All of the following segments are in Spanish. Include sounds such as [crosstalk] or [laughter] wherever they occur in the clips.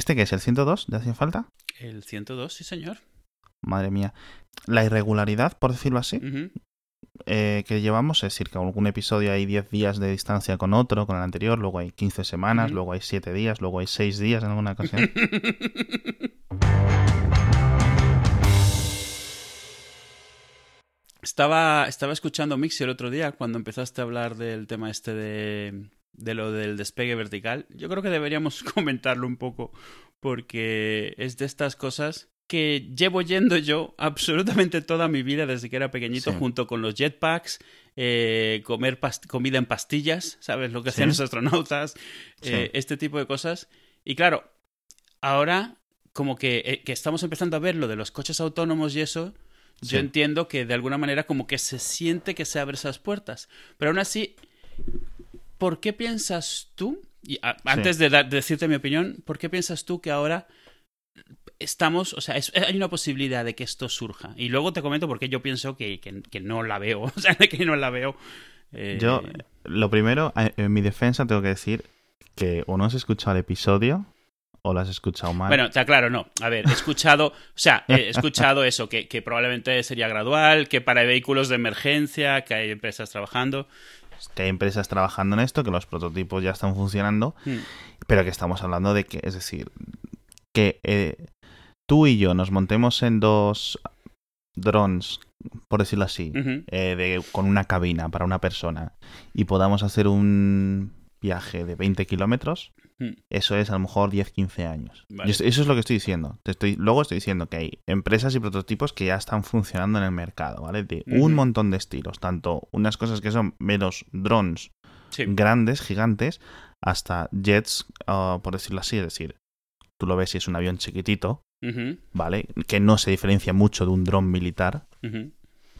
¿Este qué es? ¿El 102 de hacía falta? El 102, sí, señor. Madre mía. La irregularidad, por decirlo así, eh, que llevamos, es decir, que algún episodio hay 10 días de distancia con otro, con el anterior, luego hay 15 semanas, luego hay 7 días, luego hay 6 días en alguna ocasión. [laughs] Estaba, estaba escuchando Mixi el otro día cuando empezaste a hablar del tema este de, de lo del despegue vertical. Yo creo que deberíamos [laughs] comentarlo un poco porque es de estas cosas que llevo yendo yo absolutamente toda mi vida desde que era pequeñito Sí. junto con los jetpacks, eh, comer past- comida en pastillas, [laughs] ¿sabes? Lo que hacían Sí. los astronautas, Sí. eh, este tipo de cosas. Y claro, ahora como que, eh, que estamos empezando a ver lo de los coches autónomos y eso, yo entiendo que de alguna manera como que se siente que se abren esas puertas. Pero aún así, ¿por qué piensas tú, y a- antes de, decirte mi opinión, ¿por qué piensas tú que ahora estamos, o sea, es- hay una posibilidad de que esto surja? Y luego te comento por qué yo pienso que, que- que no la veo, [laughs] o sea, que no la veo. eh, Yo, lo primero, eh, en mi defensa tengo que decir que o no has escuchado el episodio o lo has escuchado mal. Bueno, está claro, no. A ver, he escuchado, o sea, he [laughs] escuchado eso, que, que probablemente sería gradual, que para vehículos de emergencia, que hay empresas trabajando. Que hay empresas trabajando en esto, que los prototipos ya están funcionando, Hmm. pero que estamos hablando de que, es decir, que eh, tú y yo nos montemos en dos drones, por decirlo así, eh, de, con una cabina para una persona y podamos hacer un viaje de 20 kilómetros, Hmm. eso es a lo mejor 10-15 años. Vale. Eso es lo que estoy diciendo. Te estoy, luego estoy diciendo que hay empresas y prototipos que ya están funcionando en el mercado, ¿vale? De un montón de estilos, tanto unas cosas que son menos drones Sí. grandes, gigantes, hasta jets, ah, por decirlo así, es decir, tú lo ves y es un avión chiquitito, ¿vale? Que no se diferencia mucho de un dron militar,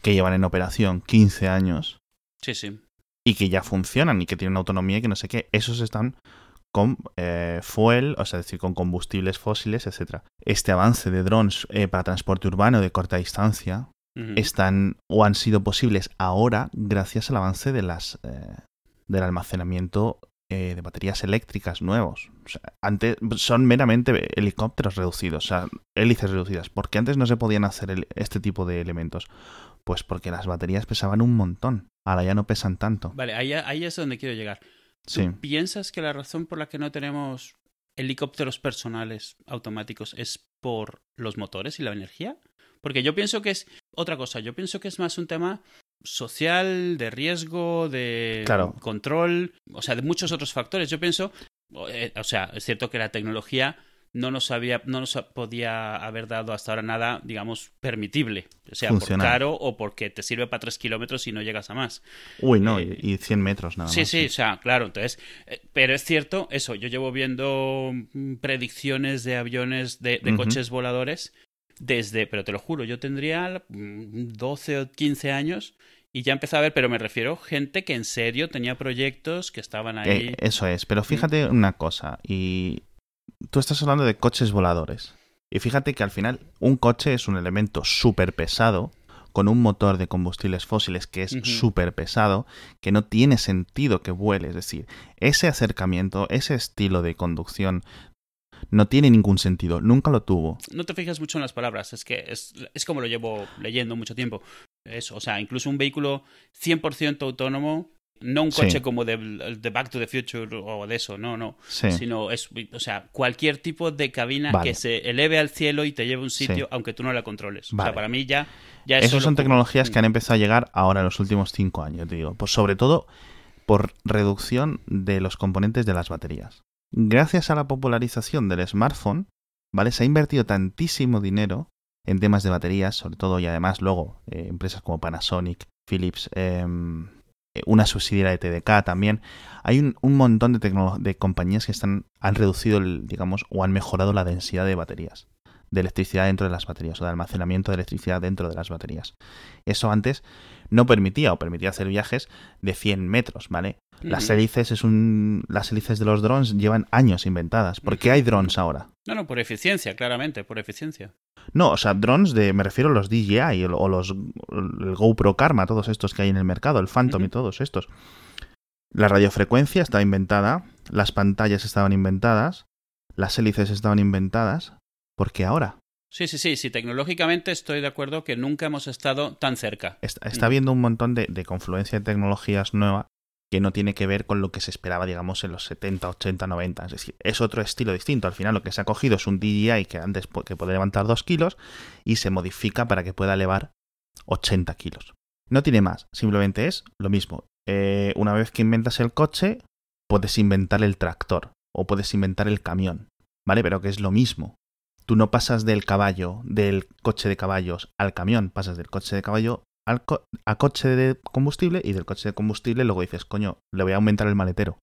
que llevan en operación 15 años Sí, sí. Y que ya funcionan y que tienen autonomía y que no sé qué. Esos están con eh, fuel, o sea, es decir, con combustibles fósiles, etcétera. Este avance de drones eh, para transporte urbano de corta distancia están o han sido posibles ahora gracias al avance de las eh, del almacenamiento eh, de baterías eléctricas nuevos. O sea, antes son meramente helicópteros reducidos, o sea, hélices reducidas. ¿Por qué antes no se podían hacer el- este tipo de elementos? Pues porque las baterías pesaban un montón. Ahora ya no pesan tanto. Vale, ahí, ahí es donde quiero llegar. ¿Tú Sí. piensas que la razón por la que no tenemos helicópteros personales automáticos es por los motores y la energía? Porque yo pienso que es otra cosa. Yo pienso que es más un tema social, de riesgo, de Claro. control, o sea, de muchos otros factores. Yo pienso, o eh, o sea, es cierto que la tecnología no nos había, no nos podía haber dado hasta ahora nada, digamos, permitible. O sea, Funcional. por caro o porque te sirve para tres kilómetros y no llegas a más. Uy, no, Eh, y y 100 metros nada Sí, más. sí, o sea, claro, entonces, eh, pero es cierto, eso, yo llevo viendo mm, predicciones de aviones, de, de coches voladores, desde, pero te lo juro, yo tendría mm, 12 o 15 años y ya empecé a ver, pero me refiero gente que en serio tenía proyectos que estaban ahí. Eh, eso es, pero fíjate una cosa, y tú estás hablando de coches voladores. Y fíjate que al final un coche es un elemento súper pesado, con un motor de combustibles fósiles que es Ujú. súper pesado, que no tiene sentido que vuele. Es decir, ese acercamiento, ese estilo de conducción, no tiene ningún sentido, nunca lo tuvo. No te fijas mucho en las palabras, es que es, es como lo llevo leyendo mucho tiempo. Eso, o sea, incluso un vehículo 100% autónomo, no un Sí. coche como de, de Back to the Future o de eso, no, no. Sí, sino es, o sea, cualquier tipo de cabina Vale. que se eleve al cielo y te lleve a un sitio Sí. aunque tú no la controles. O sea, para mí ya, ya es Esas son como- tecnologías que han empezado a llegar ahora en los últimos cinco años, te digo. Pues sobre todo por reducción de los componentes de las baterías. Gracias a la popularización del smartphone, ¿vale? Se ha invertido tantísimo dinero en temas de baterías, sobre todo y además luego eh, empresas como Panasonic, Philips, em, eh, una subsidiaria de TDK también. Hay un, un montón de, compañías que están, han reducido, el, digamos, o han mejorado la densidad de baterías, de electricidad dentro de las baterías, o de almacenamiento de electricidad dentro de las baterías. Eso antes no permitía, o permitía hacer viajes de 100 metros, ¿vale? Las hélices es un. Las hélices de los drones llevan años inventadas. ¿Por qué hay drones ahora? No, no, por eficiencia, claramente, por eficiencia. No, o sea, drones de. Me refiero a los DJI o los. El GoPro Karma, todos estos que hay en el mercado, el Phantom y todos estos. La radiofrecuencia estaba inventada, las pantallas estaban inventadas, las hélices estaban inventadas, ¿por qué ahora? Sí, sí, sí, sí, tecnológicamente estoy de acuerdo que nunca hemos estado tan cerca. Está, está habiendo un montón de, de confluencia de tecnologías nuevas que no tiene que ver con lo que se esperaba, digamos, en los 70, 80, 90. Es decir, es otro estilo distinto. Al final lo que se ha cogido es un DJI que antes que puede levantar 2 kilos y se modifica para que pueda elevar 80 kilos. No tiene más, simplemente es lo mismo. Eh, una vez que inventas el coche, puedes inventar el tractor o puedes inventar el camión, ¿vale? Pero que es lo mismo. Tú no pasas del caballo, del coche de caballos al camión, pasas del coche de caballo al a coche de combustible y del coche de combustible luego dices, coño, le voy a aumentar el maletero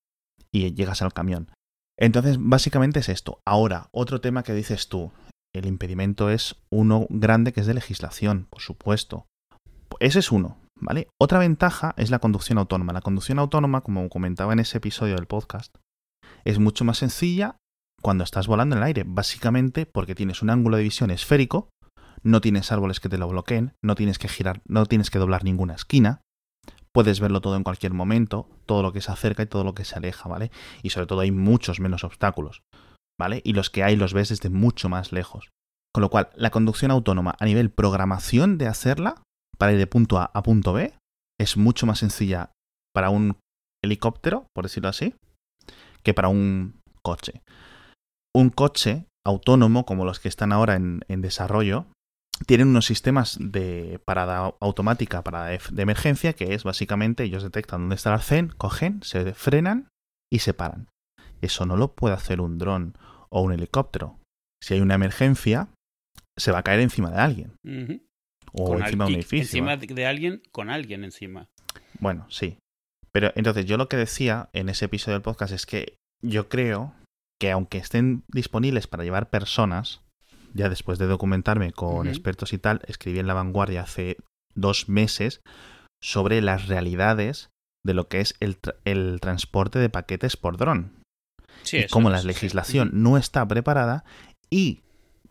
y llegas al camión. Entonces, básicamente es esto. Ahora, otro tema que dices tú, el impedimento es uno grande que es de legislación, por supuesto. Ese es uno, ¿vale? Otra ventaja es la conducción autónoma. La conducción autónoma, como comentaba en ese episodio del podcast, es mucho más sencilla cuando estás volando en el aire, básicamente porque tienes un ángulo de visión esférico no tienes árboles que te lo bloqueen, no tienes que girar, no tienes que doblar ninguna esquina, puedes verlo todo en cualquier momento, todo lo que se acerca y todo lo que se aleja, ¿vale? Y sobre todo hay muchos menos obstáculos, ¿vale? Y los que hay los ves desde mucho más lejos. Con lo cual, la conducción autónoma a nivel programación de hacerla, para ir de punto A a punto B, es mucho más sencilla para un helicóptero, por decirlo así, que para un coche. Un coche autónomo, como los que están ahora en, en desarrollo, tienen unos sistemas de parada automática para de emergencia que es básicamente ellos detectan dónde está el arcén, cogen, se frenan y se paran. Eso no lo puede hacer un dron o un helicóptero. Si hay una emergencia, se va a caer encima de alguien. O encima de un edificio. Encima de alguien con alguien encima. Bueno, sí. Pero entonces yo lo que decía en ese episodio del podcast es que yo creo que aunque estén disponibles para llevar personas, ya después de documentarme con expertos y tal, escribí en La Vanguardia hace dos meses sobre las realidades de lo que es el, transporte de paquetes por dron. Sí, y cómo la legislación no está preparada y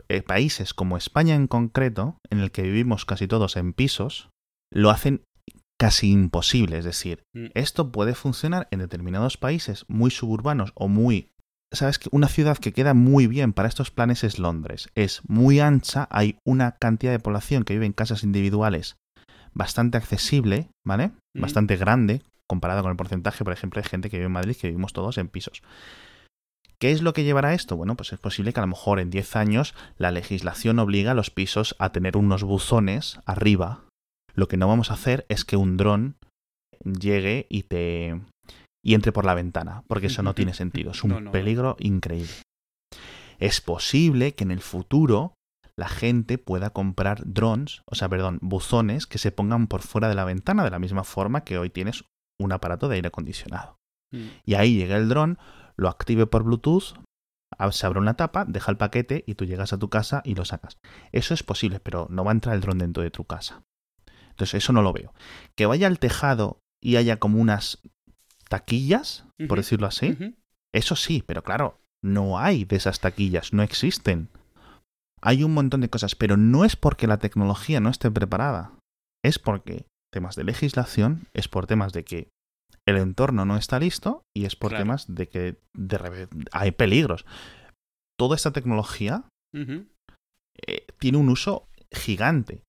eh, países como España en concreto, en el que vivimos casi todos en pisos, lo hacen casi imposible. Es decir, mm. esto puede funcionar en determinados países muy suburbanos o muy sabes que una ciudad que queda muy bien para estos planes es Londres. Es muy ancha, hay una cantidad de población que vive en casas individuales bastante accesible, ¿vale? Mm. Bastante grande, comparado con el porcentaje, por ejemplo, de gente que vive en Madrid, que vivimos todos en pisos. ¿Qué es lo que llevará esto? Bueno, pues es posible que a lo mejor en 10 años la legislación obliga a los pisos a tener unos buzones arriba. Lo que no vamos a hacer es que un dron llegue y te, y entre por la ventana, porque eso no tiene [laughs] sentido. Es un peligro increíble. Es posible que en el futuro la gente pueda comprar drones, o sea, perdón, buzones que se pongan por fuera de la ventana de la misma forma que hoy tienes un aparato de aire acondicionado. Mm. Y ahí llega el dron, lo active por Bluetooth, se abre una tapa, deja el paquete y tú llegas a tu casa y lo sacas. Eso es posible, pero no va a entrar el dron dentro de tu casa. Entonces eso no lo veo. Que vaya al tejado y haya como unas taquillas, por decirlo así. Eso sí, pero claro, no hay de esas taquillas, no existen. Hay un montón de cosas, pero no es porque la tecnología no esté preparada. Es porque temas de legislación, es por temas de que el entorno no está listo y es por temas de que de, hay peligros. Toda esta tecnología eh, tiene un uso gigante.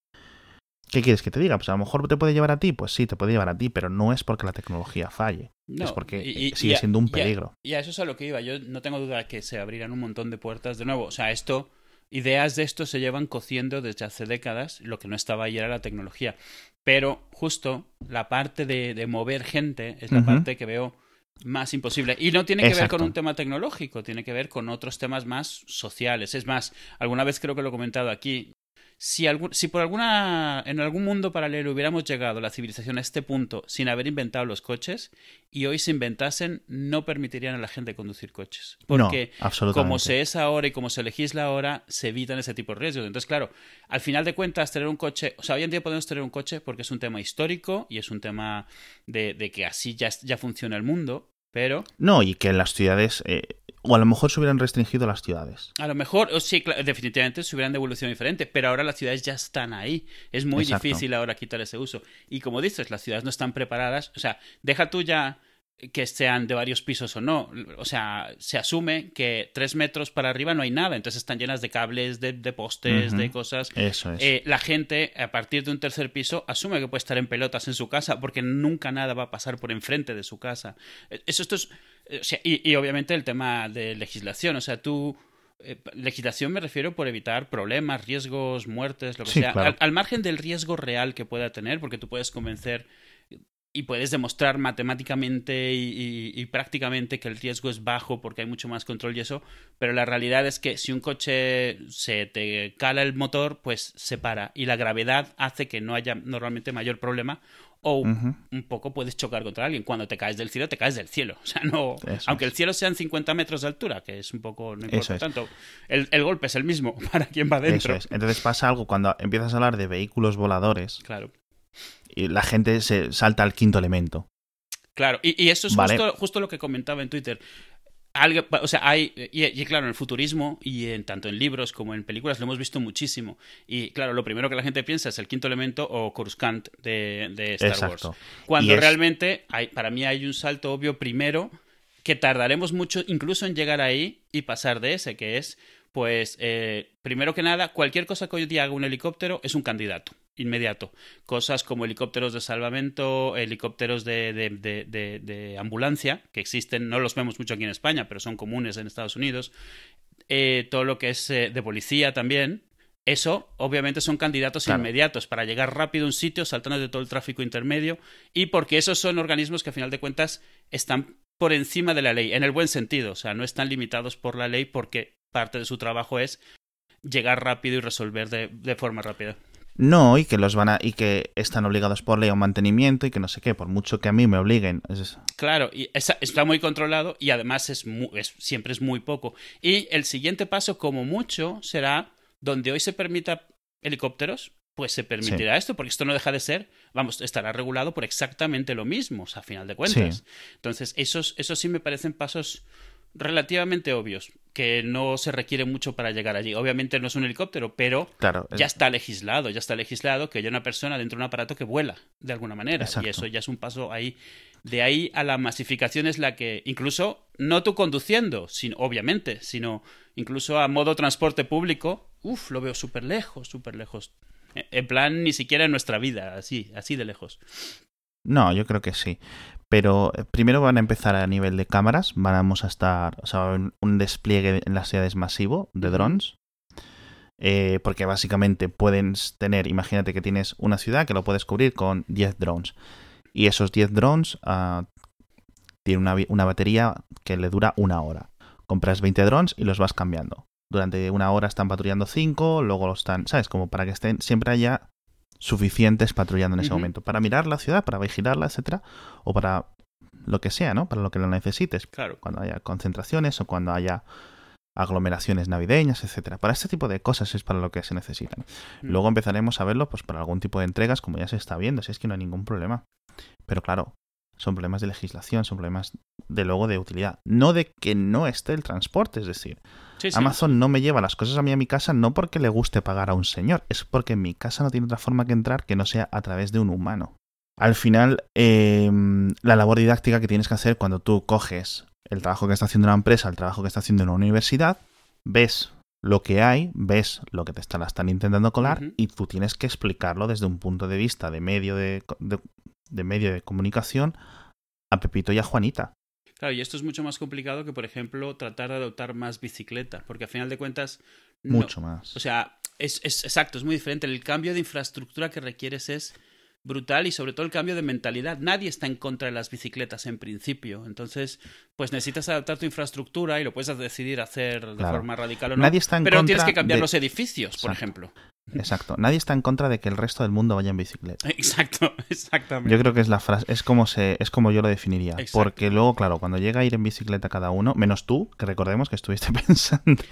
¿Qué quieres que te diga? Pues a lo mejor te puede llevar a ti, pues sí, te puede llevar a ti, pero no es porque la tecnología falle. es porque sigue siendo un peligro. Y a, eso es a lo que iba. Yo no tengo duda que se abrirán un montón de puertas de nuevo. O sea, esto, ideas de esto se llevan cociendo desde hace décadas. Lo que no estaba ahí era la tecnología. Pero justo la parte de, mover gente es la parte que veo más imposible. Y no tiene que ver con un tema tecnológico, tiene que ver con otros temas más sociales. Es más, alguna vez creo que lo he comentado aquí, si, algún, si por alguna, en algún mundo paralelo hubiéramos llegado la civilización a este punto sin haber inventado los coches y hoy se inventasen, no permitirían a la gente conducir coches. Porque como se es ahora y como se legisla ahora, se evitan ese tipo de riesgos. Entonces, claro, al final de cuentas, tener un coche, o sea, hoy en día podemos tener un coche porque es un tema histórico y es un tema de, de que así ya, ya funciona el mundo, pero... No, y que en las ciudades... Eh, o a lo mejor se hubieran restringido las ciudades. A lo mejor, sí, definitivamente se hubieran de evolución diferente, pero ahora las ciudades ya están ahí. Es muy difícil ahora quitar ese uso. Y como dices, las ciudades no están preparadas. O sea, deja tú ya que sean de varios pisos o no. O sea, se asume que tres metros para arriba no hay nada, entonces están llenas de cables, de, postes, de cosas. Eso es. Eh, la gente, a partir de un tercer piso, asume que puede estar en pelotas en su casa porque nunca nada va a pasar por enfrente de su casa. Eh, eso esto es. Eh, y, obviamente el tema de legislación. O sea, tú. legislación me refiero por evitar problemas, riesgos, muertes, lo que sea. al margen del riesgo real que pueda tener, porque tú puedes convencer y puedes demostrar matemáticamente y, prácticamente que el riesgo es bajo porque hay mucho más control y eso, pero la realidad es que si un coche se te cala el motor, pues se para y la gravedad hace que no haya normalmente mayor problema o un poco puedes chocar contra alguien. Cuando te caes del cielo, te caes del cielo. [laughs] O sea, no. aunque el cielo sean 50 metros de altura, que es un poco. No importa tanto. El, el, golpe es el mismo [laughs] para quien va dentro. Entonces pasa algo cuando empiezas a hablar de vehículos voladores. Claro y la gente se salta al quinto elemento. Claro, y, eso es justo, lo que comentaba en Twitter. o sea, hay, y, claro, en el futurismo y en tanto en libros como en películas lo hemos visto muchísimo. Y claro, lo primero que la gente piensa es el quinto elemento o Coruscant de, de Star Wars. Cuando realmente, hay, para mí hay un salto obvio primero que tardaremos mucho incluso en llegar ahí y pasar de ese, que es, pues, eh, primero que nada, cualquier cosa que hoy día haga un helicóptero es un candidato inmediato. Cosas como helicópteros de salvamento, helicópteros de, de, ambulancia, que existen, no los vemos mucho aquí en España, pero son comunes en Estados Unidos. Eh, todo lo que es eh, de policía también. Eso, obviamente, son candidatos inmediatos para llegar rápido a un sitio, saltando de todo el tráfico intermedio, y porque esos son organismos que, a final de cuentas, están por encima de la ley, en el buen sentido. O sea, no están limitados por la ley porque parte de su trabajo es llegar rápido y resolver de forma rápida. No, y que los van a, y que están obligados por ley a un mantenimiento y que no sé qué, por mucho que a mí me obliguen. Claro, y está muy controlado y además es, siempre es muy poco. Y el siguiente paso, como mucho, será donde hoy se permita helicópteros, pues se permitirá esto, porque esto no deja de ser, vamos, estará regulado por exactamente lo mismo, o sea, a final de cuentas. Entonces, esos, esos sí me parecen pasos relativamente obvios, que no se requiere mucho para llegar allí. Obviamente no es un helicóptero, pero ya está legislado, ya está legislado que haya una persona dentro de un aparato que vuela de alguna manera. Y eso ya es un paso ahí. De ahí a la masificación es la que, incluso, no tú conduciendo, sino, obviamente, sino incluso a modo transporte público, uff, lo veo súper lejos, súper lejos. En plan, ni siquiera en nuestra vida, así, así de lejos. No, yo creo que sí. Pero eh, primero van a empezar a nivel de cámaras. Vamos a estar. O sea, un despliegue en las ciudades masivo de drones. Eh, porque básicamente pueden tener. Imagínate que tienes una ciudad que lo puedes cubrir con 10 drones. Y esos 10 drones uh, tienen una, una batería que le dura una hora. Compras 20 drones y los vas cambiando. Durante una hora están patrullando 5, luego están, ¿sabes? Como para que estén, siempre haya suficientes patrullando en ese momento para mirar la ciudad, para vigilarla, etcétera, o para lo que sea, ¿no? Para lo que lo necesites. Claro. Cuando haya concentraciones o cuando haya aglomeraciones navideñas, etcétera. Para este tipo de cosas es para lo que se necesitan. Mm. Luego empezaremos a verlo pues para algún tipo de entregas, como ya se está viendo, si es que no hay ningún problema. Pero claro, son problemas de legislación, son problemas de luego de utilidad, no de que no esté el transporte, es decir, Amazon no me lleva las cosas a mí a mi casa no porque le guste pagar a un señor, es porque en mi casa no tiene otra forma que entrar que no sea a través de un humano. Al final, em, la labor didáctica que tienes que hacer cuando tú coges el trabajo que está haciendo una empresa, el trabajo que está haciendo una universidad, ves lo que hay, ves lo que te están, están intentando colar y tú tienes que explicarlo desde un punto de vista de medio de, de medio de comunicación a Pepito y a Juanita. Claro, y esto es mucho más complicado que, por ejemplo, tratar de adoptar más bicicleta, porque a final de cuentas... Mucho más. O sea, es, es, exacto, es muy diferente. El cambio de infraestructura que requieres es brutal y sobre todo el cambio de mentalidad. Nadie está en contra de las bicicletas en principio. Entonces, pues necesitas adaptar tu infraestructura y lo puedes decidir hacer de forma radical o no. Nadie está en pero tienes que cambiar los edificios, por ejemplo. Exacto. Nadie está en contra de que el resto del mundo vaya en bicicleta. Exacto, [laughs] exactamente. Yo creo que es la frase, es como se, es como yo lo definiría. Porque luego, claro, cuando llega a ir en bicicleta cada uno, menos tú, que recordemos que estuviste [laughs] pensando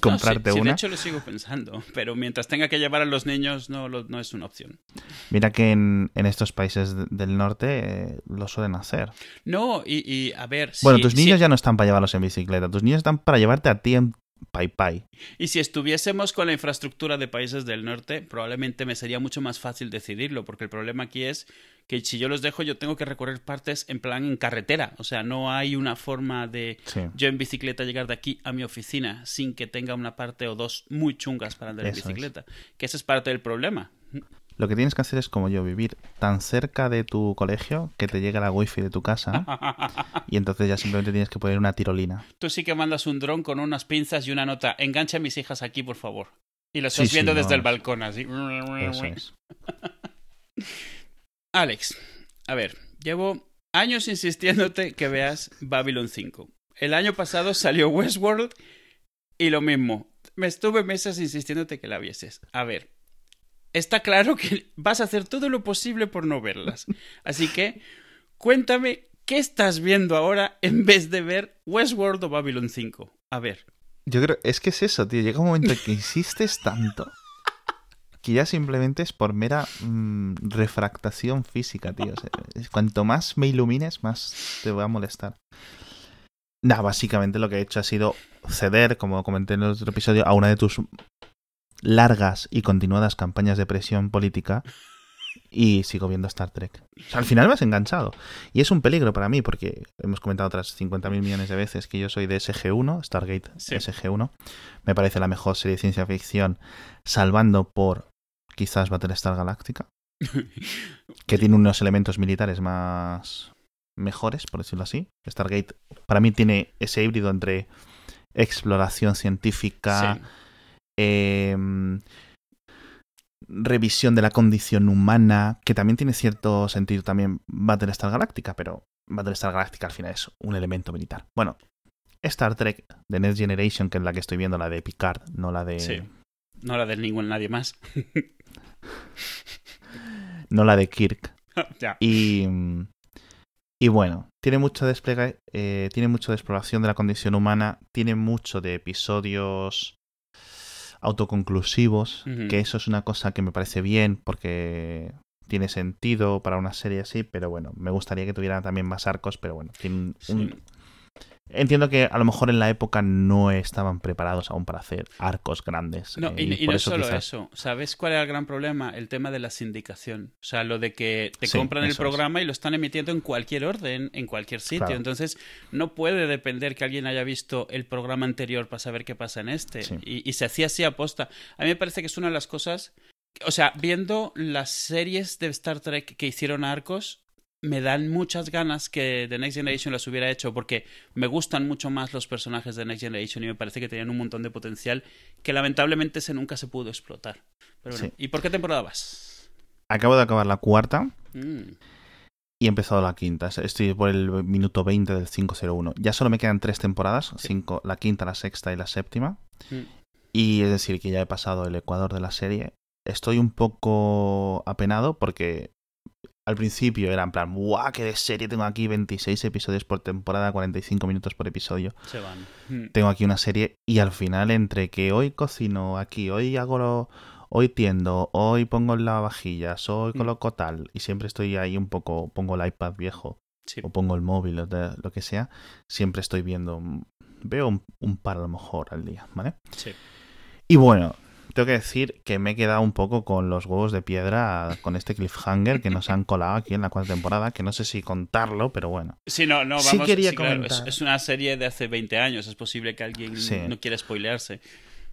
comprarte una. de hecho lo sigo pensando, pero mientras tenga que llevar a los niños no, no es una opción. Mira que en, estos países del norte eh, lo suelen hacer. No, y, a ver. Bueno, tus niños ya no están para llevarlos en bicicleta, tus niños están para llevarte a ti en Pai Pai. Y si estuviésemos con la infraestructura de países del norte, probablemente me sería mucho más fácil decidirlo, porque el problema aquí es que si yo los dejo yo tengo que recorrer partes en plan en carretera. O sea, no hay una forma de Sí. yo en bicicleta llegar de aquí a mi oficina sin que tenga una parte o dos muy chungas para andar en es. bicicleta. Que ese es parte del problema. Lo que tienes que hacer es como yo, vivir tan cerca de tu colegio que te llegue la wifi de tu casa y entonces ya simplemente tienes que poner una tirolina. Tú sí que mandas un dron con unas pinzas y una nota. Engancha a mis hijas aquí, por favor. Y lo estás Sí, sí, viendo desde el balcón, así. Eso es. [laughs] Alex, a ver, llevo años insistiéndote que veas Babylon 5. El año pasado salió Westworld y lo mismo. Me estuve meses insistiéndote que la vieses. A ver, está claro que vas a hacer todo lo posible por no verlas. Así que, cuéntame, ¿qué estás viendo ahora en vez de ver Westworld o Babylon 5? A ver. Yo creo, es que es eso, tío. Llega un momento en que insistes tanto que ya simplemente es por mera mm, refractación física, tío. Cuanto más me ilumines, más te voy a molestar. Nada, básicamente lo que he hecho ha sido ceder, como comenté en el otro episodio, a una de tus largas y continuadas campañas de presión política y sigo viendo Star Trek. O sea, al final me has enganchado. Y es un peligro para mí porque hemos comentado otras 50.000 millones de veces que yo soy de SG1, Stargate Sí. SG1. Me parece la mejor serie de ciencia ficción, salvando por quizás Battlestar Galactica, que [laughs] tiene unos elementos militares más mejores, por decirlo así. Stargate para mí tiene ese híbrido entre exploración científica, Sí. Eh, revisión de la condición humana, que también tiene cierto sentido también Battlestar Galactica, pero Battlestar Galactica al final es un elemento militar. Bueno, Star Trek de Next Generation, que es la que estoy viendo, la de Picard, no la de Sí. No la de ningún nadie más. [laughs] no la de Kirk. ya. Y y bueno, tiene mucho despliegue, eh, tiene mucho de exploración de la condición humana, tiene mucho de episodios autoconclusivos, que eso es una cosa que me parece bien porque tiene sentido para una serie así, pero bueno, me gustaría que tuviera también más arcos, pero bueno, tiene un- Sí. Entiendo que a lo mejor en la época no estaban preparados aún para hacer arcos grandes. No, eh, y, y por no solo quizás- eso. ¿Sabes cuál era el gran problema? El tema de la sindicación. O sea, lo de que te Sí, compran el eso es. programa y lo están emitiendo en cualquier orden, en cualquier sitio. Claro. Entonces, no puede depender que alguien haya visto el programa anterior para saber qué pasa en este. Sí. Y, y se hacía así aposta. A mí me parece que es una de las cosas. O sea, viendo las series de Star Trek que hicieron a arcos, me dan muchas ganas que The Next Generation las hubiera hecho porque me gustan mucho más los personajes de Next Generation y me parece que tenían un montón de potencial que lamentablemente ese nunca se pudo explotar. Pero bueno, Sí. ¿y por qué temporada vas? Acabo de acabar la cuarta Mm, y he empezado la quinta. Estoy por el minuto 20 del 501. Ya solo me quedan tres temporadas, Sí. cinco, la quinta, la sexta y la séptima. mm. Y es decir, que ya he pasado el ecuador de la serie. Estoy un poco apenado porque al principio era en plan, ¡guau! ¡Qué de serie! Tengo aquí 26 episodios por temporada, 45 minutos por episodio. Se van. Mm. Tengo aquí una serie y al final, entre que hoy cocino aquí, hoy hago lo- Hoy tiendo, hoy pongo en lavavajillas, hoy Mm. coloco tal, y siempre estoy ahí un poco, pongo el iPad viejo, Sí. o pongo el móvil, o de- lo que sea, siempre estoy viendo, veo un, un par a lo mejor al día, ¿vale? Sí. Y bueno, tengo que decir que me he quedado un poco con los huevos de piedra con este cliffhanger que nos han colado aquí en la cuarta temporada, que no sé si contarlo, pero bueno. Sí, no, no, Sí vamos. quería sí, claro, es, una serie de hace 20 años. Es posible que alguien Sí. no quiera spoilearse.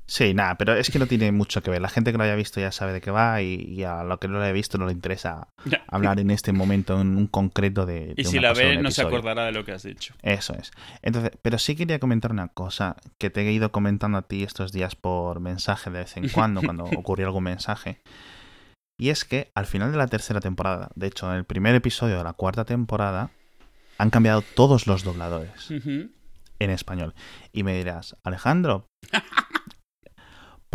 Sí, nada, pero es que no tiene mucho que ver. La gente que lo haya visto ya sabe de qué va y, y a lo que no lo haya visto no le interesa Ya. hablar en este momento en un concreto de... Y si la ve, no se acordará de lo que has dicho. Eso es. Entonces, pero sí quería comentar una cosa que te he ido comentando a ti estos días por mensaje de vez en cuando, cuando [laughs] ocurrió algún mensaje. Y es que al final de la tercera temporada, de hecho, en el primer episodio de la cuarta temporada, han cambiado todos los dobladores en español. Y me dirás, Alejandro, [laughs]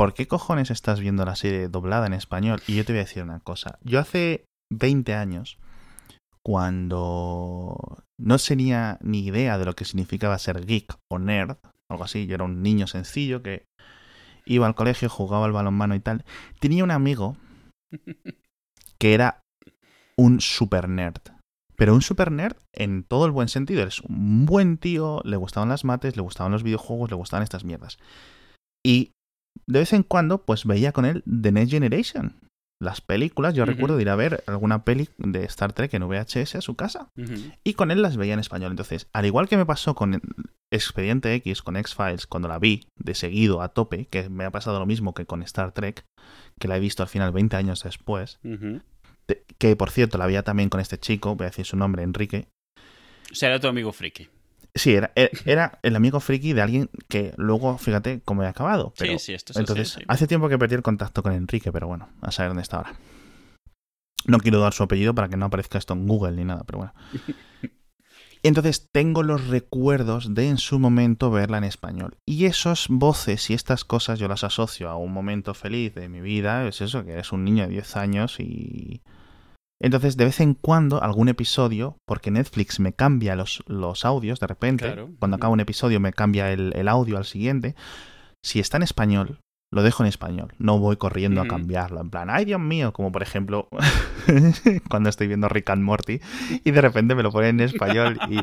¿por qué cojones estás viendo la serie doblada en español? Y yo te voy a decir una cosa. Yo hace 20 años, cuando no tenía ni idea de lo que significaba ser geek o nerd, algo así, yo era un niño sencillo que iba al colegio, jugaba al balonmano y tal, tenía un amigo [laughs] que era un super nerd. Pero un super nerd en todo el buen sentido. Eres un buen tío, le gustaban las mates, le gustaban los videojuegos, le gustaban estas mierdas. Y de vez en cuando, pues veía con él The Next Generation. las películas, yo recuerdo de ir a ver alguna peli de Star Trek en VHS a su casa y con él las veía en español. Entonces, al igual que me pasó con Expediente X, con X-Files, cuando la vi de seguido a tope, que me ha pasado lo mismo que con Star Trek, que la he visto al final 20 años después, de- que por cierto la veía también con este chico, voy a decir su nombre, Enrique. O sea, era tu amigo friki. Sí, era, el amigo friki de alguien que luego, fíjate cómo he acabado. Pero, sí, sí, esto es entonces, así, sí. hace tiempo que perdí el contacto con Enrique, pero bueno, a saber dónde está ahora. No quiero dar su apellido para que no aparezca esto en Google ni nada, pero bueno. [laughs] Entonces tengo los recuerdos de en su momento verla en español. Y esos voces y estas cosas yo las asocio a un momento feliz de mi vida. Es eso, que eres un niño de 10 años y... Entonces de vez en cuando algún episodio, porque Netflix me cambia los, los audios de repente, Claro. cuando acaba un episodio me cambia el, el audio al siguiente. Si está en español, lo dejo en español. No voy corriendo a cambiarlo. En plan, ay Dios mío, como por ejemplo [laughs] cuando estoy viendo Rick and Morty y de repente me lo ponen en español y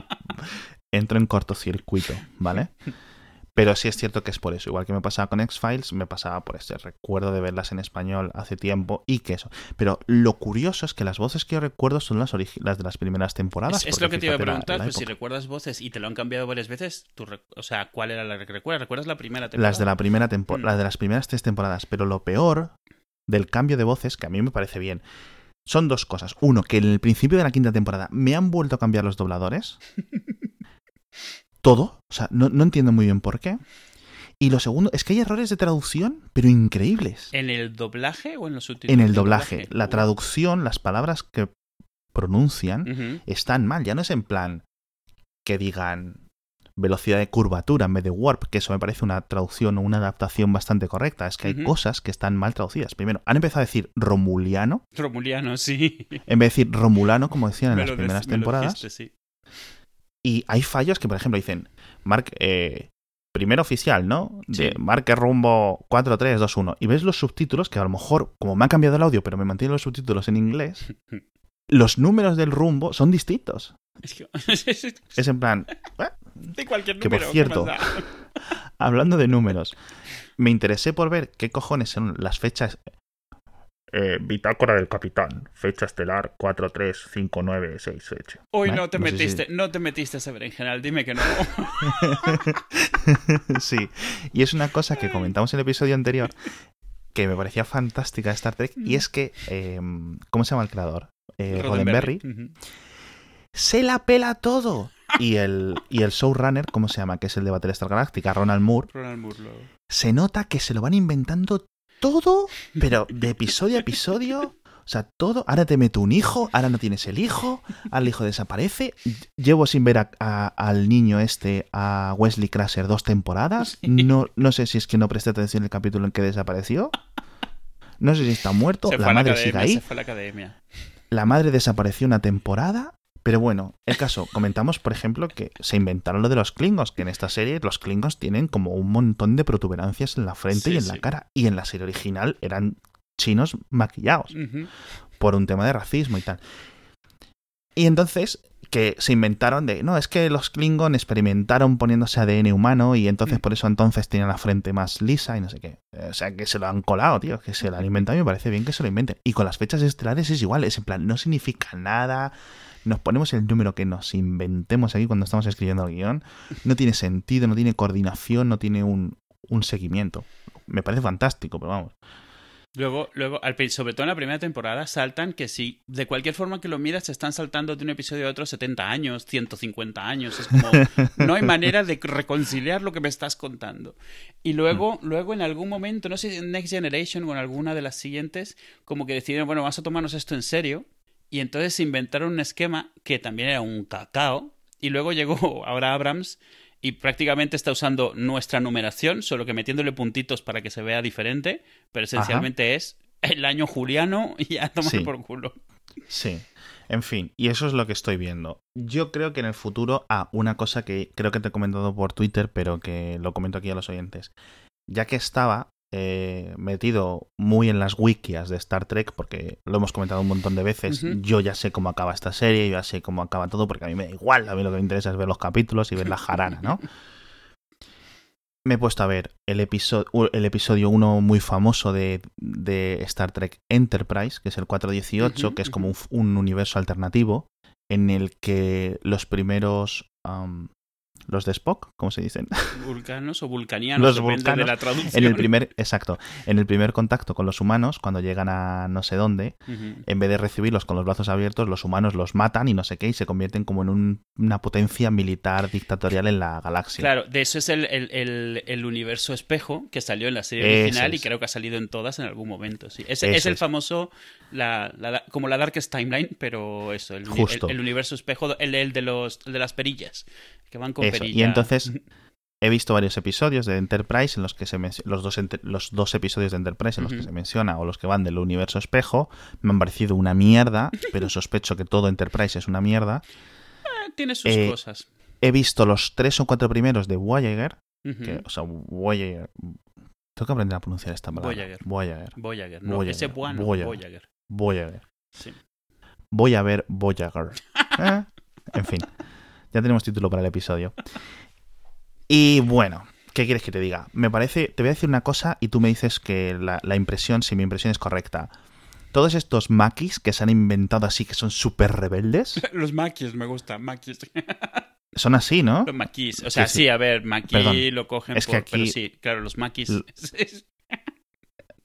entro en cortocircuito, ¿vale? [laughs] Pero sí es cierto que es por eso. Igual que me pasaba con X-Files, me pasaba por ese recuerdo de verlas en español hace tiempo y que eso. Pero lo curioso es que las voces que yo recuerdo son las, las de las primeras temporadas. Es, lo que te iba a la- preguntar, la pues si recuerdas voces y te lo han cambiado varias veces, tú o sea, ¿cuál era la que recuerdas? ¿Recuerdas la primera temporada? Las de la primera tempo- Mm. las de las primeras tres temporadas. Pero lo peor del cambio de voces, que a mí me parece bien, son dos cosas. Uno, que en el principio de la quinta temporada me han vuelto a cambiar los dobladores. [laughs] Todo. O sea, no, no entiendo muy bien por qué. Y lo segundo, es que hay errores de traducción, pero increíbles. ¿En el doblaje o en los subtítulos? En el doblaje. La traducción, las palabras que pronuncian están mal. Ya no es en plan que digan velocidad de curvatura en vez de warp, que eso me parece una traducción o una adaptación bastante correcta. Es que hay cosas que están mal traducidas. Primero, han empezado a decir romuliano Romuliano, sí. en vez de decir romulano, como decían en Me las primeras me temporadas. dijiste, sí. Y hay fallos que, por ejemplo, dicen, Mark, eh, primero oficial, ¿no? De Sí. marque rumbo 4321. Y ves los subtítulos, que a lo mejor, como me ha cambiado el audio, pero me mantienen los subtítulos en inglés, [laughs] los números del rumbo son distintos. Es que... [laughs] Es en plan, ¿eh? de cualquier Que por número. ¿qué cierto, [laughs] hablando de números, me interesé por ver qué cojones son las fechas. Eh, bitácora del capitán, fecha estelar 435968. Hoy ¿Eh? no te No sé si- metiste, no te metiste ese berenjenal, dime que no. [laughs] sí, y es una cosa que comentamos en el episodio anterior que me parecía fantástica de Star Trek y es que, eh, ¿cómo se llama el creador? Eh, Roddenberry. Se la pela todo. Y el, y el showrunner, ¿cómo se llama? Que es el de Battlestar Galactica, Ronald Moore. Ronald Moore lo- Se nota que se lo van inventando todo, pero de episodio a episodio. O sea, todo. Ahora te meto un hijo, ahora no tienes el hijo, el hijo desaparece. Llevo sin ver a- a- al niño este, a Wesley Crusher, dos temporadas. No, no sé si es que no presté atención el capítulo en que desapareció. No sé si está muerto. Se La madre academia, sigue ahí. La madre desapareció una temporada. Pero bueno, el caso, comentamos, por ejemplo, que se inventaron lo de los Klingons, que en esta serie los Klingons tienen como un montón de protuberancias en la frente Sí, y en sí. la cara. Y en la serie original eran chinos maquillados por un tema de racismo y tal. Y entonces que se inventaron de, no, es que los Klingon experimentaron poniéndose ADN humano y entonces Mm. por eso entonces tenían la frente más lisa y no sé qué. O sea, que se lo han colado, tío, que se lo han inventado y me parece bien que se lo inventen. Y con las fechas estelares es igual, es en plan, no significa nada. Nos ponemos el número que nos inventemos aquí cuando estamos escribiendo el guion. No tiene sentido, no tiene coordinación, no tiene un, un seguimiento. Me parece fantástico, pero vamos. Luego, luego al sobre todo en la primera temporada, saltan que si de cualquier forma que lo miras, se están saltando de un episodio a otro 70 años, 150 años. Es como, [laughs] no hay manera de reconciliar lo que me estás contando. Y luego, luego en algún momento, no sé si en Next Generation o en alguna de las siguientes, como que decidieron, bueno, vamos a tomarnos esto en serio. Y entonces se inventaron un esquema que también era un cacao. Y luego llegó [laughs] ahora Abrams y prácticamente está usando nuestra numeración, solo que metiéndole puntitos para que se vea diferente, pero esencialmente es el año juliano [laughs] y ya tomar Sí. por culo. Sí. En fin, y eso es lo que estoy viendo. Yo creo que en el futuro, ah, una cosa que creo que te he comentado por Twitter, pero que lo comento aquí a los oyentes. Ya que estaba eh, metido muy en las wikias de Star Trek, porque lo hemos comentado un montón de veces, yo ya sé cómo acaba esta serie, yo ya sé cómo acaba todo, porque a mí me da igual, a mí lo que me interesa es ver los capítulos y ver la jarana, ¿no? [laughs] me he puesto a ver el episodio, el episodio 1 muy famoso de, de, Star Trek Enterprise, que es el 418, Ujú, que es como un, un universo alternativo en el que los primeros... um, los de Spock, ¿cómo se dicen? Vulcanos o vulcanianos, Los depende vulcanos, de la traducción. En el primer, exacto, en el primer contacto con los humanos, cuando llegan a no sé dónde, en vez de recibirlos con los brazos abiertos, los humanos los matan y no sé qué, y se convierten como en un- una potencia militar dictatorial en la galaxia. Claro, de eso es el, el- el- el universo espejo que salió en la serie original y creo que ha salido en todas en algún momento. Sí. Es, el es. famoso, la, la- como la Darkest Timeline, pero eso, el, Justo. universo espejo, el, el de los, el de las perillas, que van con Eso, perilla. Y entonces [laughs] he visto varios episodios de Enterprise en los que se los dos los dos episodios de Enterprise en los que se menciona o los que van del universo espejo me han parecido una mierda, [laughs] pero sospecho que todo Enterprise es una mierda. Eh, tiene sus eh, cosas. He visto los tres o cuatro primeros de Voyager, que, o sea, Voyager. Tengo que aprender a pronunciar esta palabra. Voyager. Voyager. Voyager, no, Voyager, ese bueno, Voyager. Voyager. Voyager. Sí. Voy a ver Voyager. [laughs] Eh, En fin, ya tenemos título para el episodio. Y bueno, ¿qué quieres que te diga? Me parece, te voy a decir una cosa y tú me dices que la, la impresión, si mi impresión es correcta. Todos estos maquis que se han inventado así, que son súper rebeldes, [laughs] Los maquis, me gusta, maquis. [laughs] son así, ¿no? Los maquis. O sea, Sí, sí, sí. a ver, maquis Perdón. lo cogen Es que por... Pero aquí- sí, claro, los maquis... [laughs]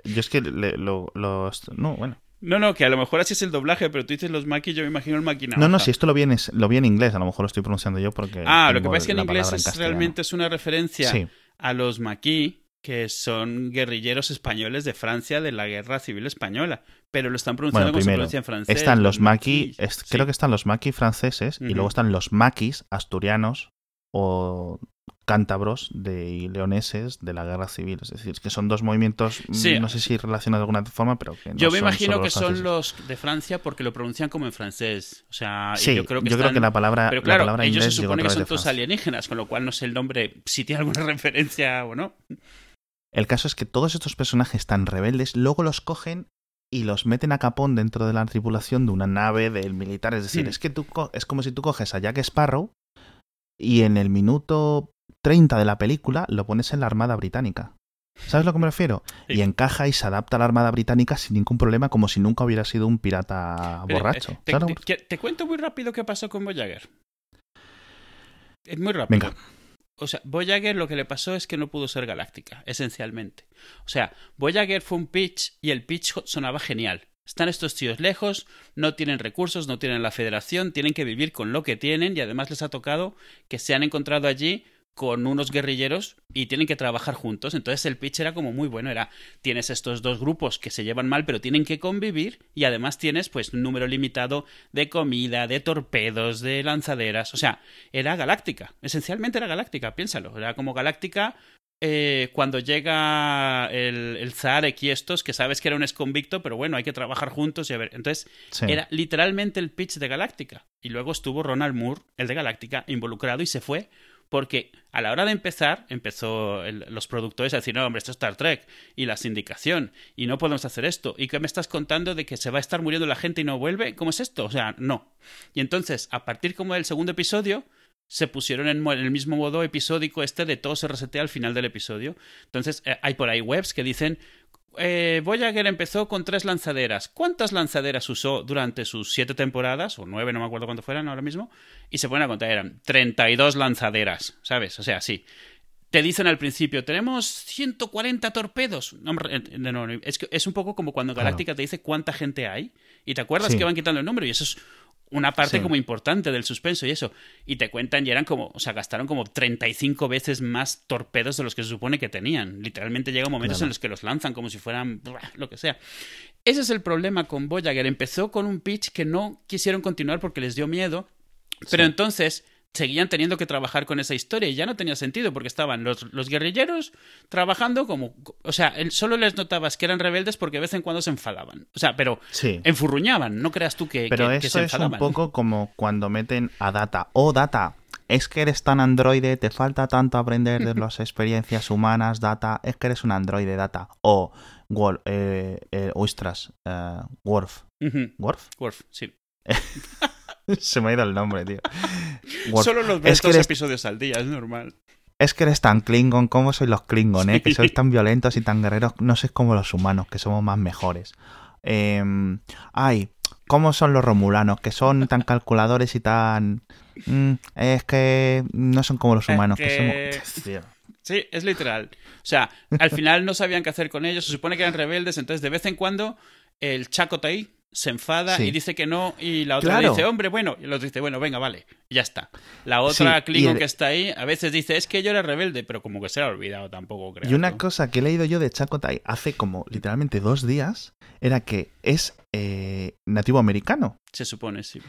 Yo es que le- lo- los... No, bueno. No, no, que a lo mejor así es el doblaje, pero tú dices los maquis, yo me imagino el maquinado. No, no, si esto lo vi, en, lo vi en inglés, a lo mejor lo estoy pronunciando yo porque... Ah, lo que pasa es que en inglés es, realmente es una referencia Sí, a los maquis, que son guerrilleros españoles de Francia de la Guerra Civil Española, pero lo están pronunciando Bueno, como se pronuncia en francés. están los maquis, maquis. es- Sí. creo que están los maquis franceses y luego están los maquis asturianos o cántabros de, y leoneses de la guerra civil. Es decir, que son dos movimientos, mm, Sí. no sé si relacionados de alguna forma, pero que no Yo me son imagino que los son los de Francia porque lo pronuncian como en francés. O sea, y Sí, yo creo que están- la palabra, Pero la claro, palabra ellos se inglés supone que son todos alienígenas, con lo cual no sé el nombre, si tiene alguna [laughs] referencia o no. El caso es que todos estos personajes tan rebeldes luego los cogen y los meten a capón dentro de la tripulación de una nave del militar. Es decir, Hmm. es que tú es como si tú coges a Jack Sparrow y en el minuto 30 de la película lo pones en la Armada Británica. ¿Sabes a lo que me refiero? Sí. Y encaja y se adapta a la Armada Británica sin ningún problema, como si nunca hubiera sido un pirata Pero, borracho. eh, Te, ¿Sabes lo te- te cuento muy rápido qué pasó con Voyager. Es muy rápido. Venga. O sea, Voyager lo que le pasó es que no pudo ser galáctica, esencialmente. O sea, Voyager fue un pitch y el pitch sonaba genial. Están estos tíos lejos, no tienen recursos, no tienen la federación, tienen que vivir con lo que tienen y además les ha tocado que se han encontrado allí con unos guerrilleros y tienen que trabajar juntos. Entonces el pitch era como muy bueno, era tienes estos dos grupos que se llevan mal pero tienen que convivir y además tienes pues un número limitado de comida, de torpedos, de lanzaderas, o sea, era galáctica, esencialmente era galáctica, piénsalo, era como galáctica eh, cuando llega el, el Zarek y estos, que sabes que era un exconvicto, pero bueno, hay que trabajar juntos y a ver. Entonces, Sí. era literalmente el pitch de Galáctica. Y luego estuvo Ronald Moore, el de Galáctica, involucrado y se fue porque a la hora de empezar empezó el- los productores a decir, no, hombre, esto es Star Trek y la sindicación y no podemos hacer esto. ¿Y qué me estás contando de que se va a estar muriendo la gente y no vuelve? ¿Cómo es esto? O sea, no. Y entonces, a partir como del segundo episodio, se pusieron en, el mismo modo episódico este de todo se resetea al final del episodio. Entonces, eh, hay por ahí webs que dicen, eh, Voyager empezó con tres lanzaderas. ¿Cuántas lanzaderas usó durante sus siete temporadas? O nueve, no me acuerdo cuánto fueran ahora mismo. Y se ponen a contar, eran 32 lanzaderas, ¿sabes? O sea, sí. Te dicen al principio, tenemos 140 torpedos. No, hombre, no, no, es, que es un poco como cuando Claro. Galáctica te dice cuánta gente hay. Y te acuerdas Sí. que van quitando el número. Y eso es una parte Sí. como importante del suspenso y eso. Y te cuentan y eran como, o sea, gastaron como 35 veces más torpedos de los que se supone que tenían. Literalmente llegan momentos Claro. en los que los lanzan como si fueran lo que sea. Ese es el problema con Voyager. Empezó con un pitch que no quisieron continuar porque les dio miedo. Pero Sí. entonces seguían teniendo que trabajar con esa historia y ya no tenía sentido porque estaban los, los guerrilleros trabajando como... O sea, solo les notabas que eran rebeldes porque de vez en cuando se enfadaban. O sea, pero Sí. enfurruñaban, no creas tú que, Pero que- que eso se es un poco como cuando meten a Data. Oh, Data, es que eres tan androide, te falta tanto aprender de las [laughs] experiencias humanas, Data. Es que eres un androide, Data. O Wolf, eh, eh, ostras, eh, Worf. Ujú, ¿Worf? Worf, sí. [laughs] [laughs] Se me ha ido el nombre, tío. [laughs] Solo los ves Es que dos eres- episodios al día, es normal. es que eres tan Klingon, ¿cómo sois los Klingon, eh? Que sois tan violentos y tan guerreros, no sois como los humanos, que somos más mejores. Em, ay, ¿cómo son los romulanos? Que son tan calculadores y tan... Mm, es que no son como los humanos, que, somos... [laughs] Sí, es literal. O sea, al final no sabían qué hacer con ellos, se supone que eran rebeldes, entonces de vez en cuando el Chakotay se enfada y dice que no, y la otra dice, hombre, bueno, y el otro dice, bueno, venga, vale, ya está. La otra Klingon que está ahí a veces dice, es que yo era rebelde, pero como que se ha olvidado tampoco, creo. Y una cosa que he leído yo de Chakotay hace como literalmente dos días era que es eh, nativo americano. Se supone, sí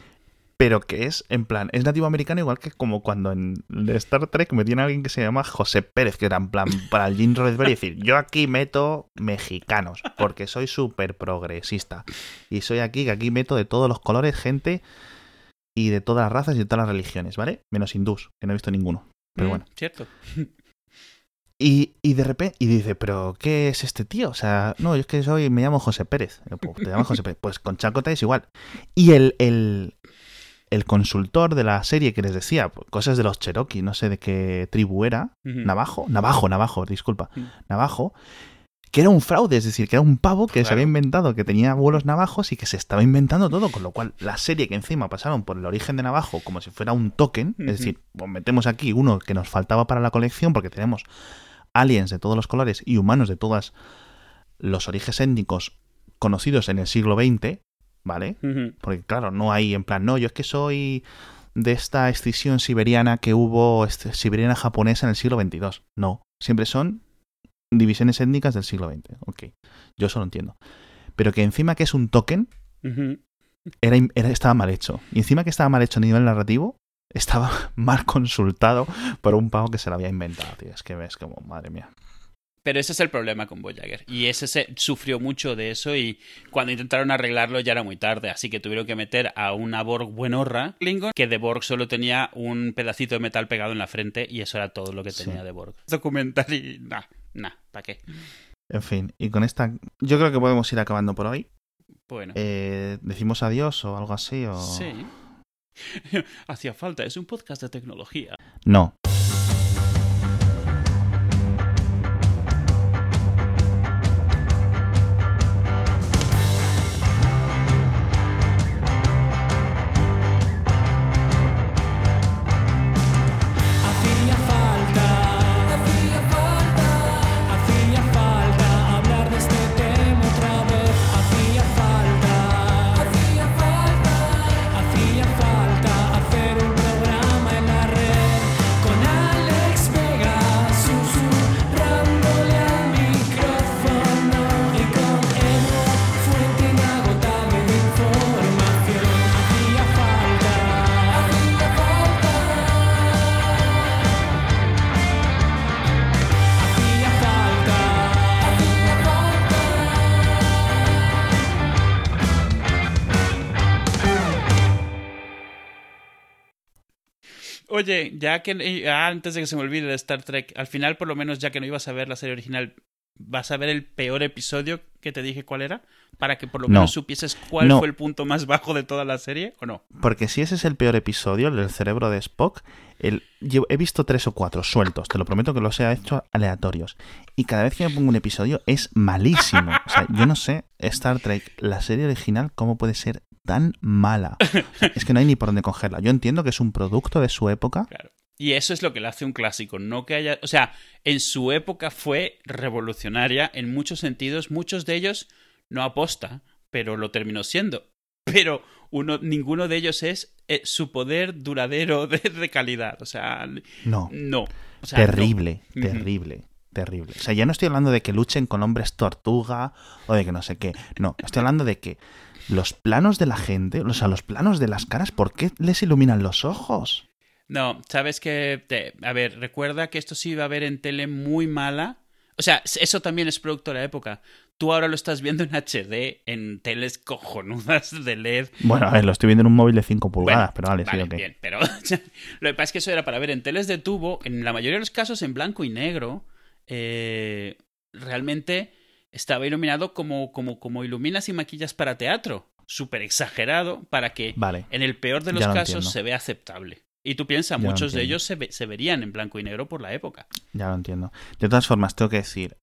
pero que es, en plan, es nativo americano igual que como cuando en Star Trek me tiene alguien que se llama José Pérez, que era en plan para el Jim Roddenberry decir, yo aquí meto mexicanos, porque soy súper progresista. Y soy aquí, que aquí meto de todos los colores gente y de todas las razas y de todas las religiones, ¿vale? Menos hindús, que no he visto ninguno. Pero mm, bueno. Cierto. Y, y, de repente, y dice, ¿pero qué es este tío? O sea, no, yo es que soy, me llamo José Pérez. Pues, te llamas José Pérez. Pues con Chacota es igual. Y el, el, el consultor de la serie que les decía cosas de los Cherokee, no sé de qué tribu era, Navajo, Navajo, Navajo, disculpa, Navajo, que era un fraude, es decir, que era un pavo que se había inventado, que tenía vuelos navajos y que se estaba inventando todo, con lo cual la serie que encima pasaron por el origen de Navajo como si fuera un token, es decir, pues metemos aquí uno que nos faltaba para la colección porque tenemos aliens de todos los colores y humanos de todos los orígenes étnicos conocidos en el siglo XX, ¿vale? Porque claro, no hay en plan, no, yo es que soy de esta escisión siberiana que hubo, este, siberiana japonesa en el siglo XXII. No, siempre son divisiones étnicas del siglo XX. Ok, yo eso lo entiendo. Pero que encima que es un token, era, estaba mal hecho. Y encima que estaba mal hecho a nivel narrativo, estaba [laughs] mal consultado por un pavo que se lo había inventado, tío. Es que ves como, madre mía. Pero ese es el problema con Voyager. Y ese se sufrió mucho de eso y cuando intentaron arreglarlo ya era muy tarde. Así que tuvieron que meter a una Borg buenorra, Klingon, que de Borg solo tenía un pedacito de metal pegado en la frente y eso era todo lo que tenía de Borg. [laughs] Documentar y... Nah, nah, ¿para qué? En fin, y con esta... Yo creo que podemos ir acabando por hoy. Bueno. Eh, ¿Decimos adiós o algo así? O... Sí. [laughs] Hacía falta, es un podcast de tecnología. No. Oye, ya que eh, antes de que se me olvide de Star Trek, al final por lo menos ya que no ibas a ver la serie original, ¿vas a ver el peor episodio que te dije cuál era? Para que por lo menos supieses cuál fue el punto más bajo de toda la serie, ¿o no? Porque si ese es el peor episodio, el del cerebro de Spock, el, he visto tres o cuatro sueltos, te lo prometo que los he hecho aleatorios. Y cada vez que me pongo un episodio es malísimo. O sea, yo no sé, Star Trek, la serie original, cómo puede ser tan mala. es que no hay ni por dónde cogerla. Yo entiendo que es un producto de su época. Claro. Y eso es lo que le hace un clásico, no que haya, o sea, en su época fue revolucionaria en muchos sentidos, muchos de ellos no aposta, pero lo terminó siendo. [laughs] Pero uno, ninguno de ellos es eh, su poder duradero de, calidad, o sea, no, no, terrible, terrible. Terrible. O sea, ya no estoy hablando de que luchen con hombres tortuga o de que no sé qué. No, estoy hablando de que los planos de la gente, o sea, los planos de las caras, ¿por qué les iluminan los ojos? No, sabes que, a ver, recuerda que esto sí iba a ver en tele muy mala. O sea, eso también es producto de la época. Tú ahora lo estás viendo en HD, en teles cojonudas de LED. Bueno, a ver, lo estoy viendo en un móvil de 5 pulgadas, pero vale, sí, ok. Bien, pero [laughs] lo que pasa es que eso era para ver en teles de tubo, en la mayoría de los casos en blanco y negro. Eh, realmente estaba iluminado como, como, como iluminas y maquillas para teatro. Súper exagerado para que en el peor de los casos se vea aceptable. Y tú piensas, Ya muchos de ellos se, ve- se verían en blanco y negro por la época. Ya lo entiendo. De todas formas, tengo que decir,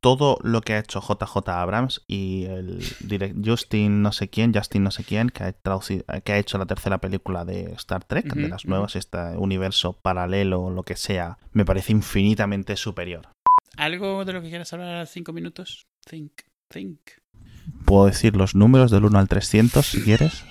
todo lo que ha hecho JJ Abrams y el direct Justin no sé quién, Justin no sé quién, que ha, traducido- que ha hecho la tercera película de Star Trek, de las nuevas, este universo paralelo o lo que sea, me parece infinitamente superior. ¿Algo de lo que quieras hablar cinco minutos? Think, think. Puedo decir los números del 1 al 300 si quieres.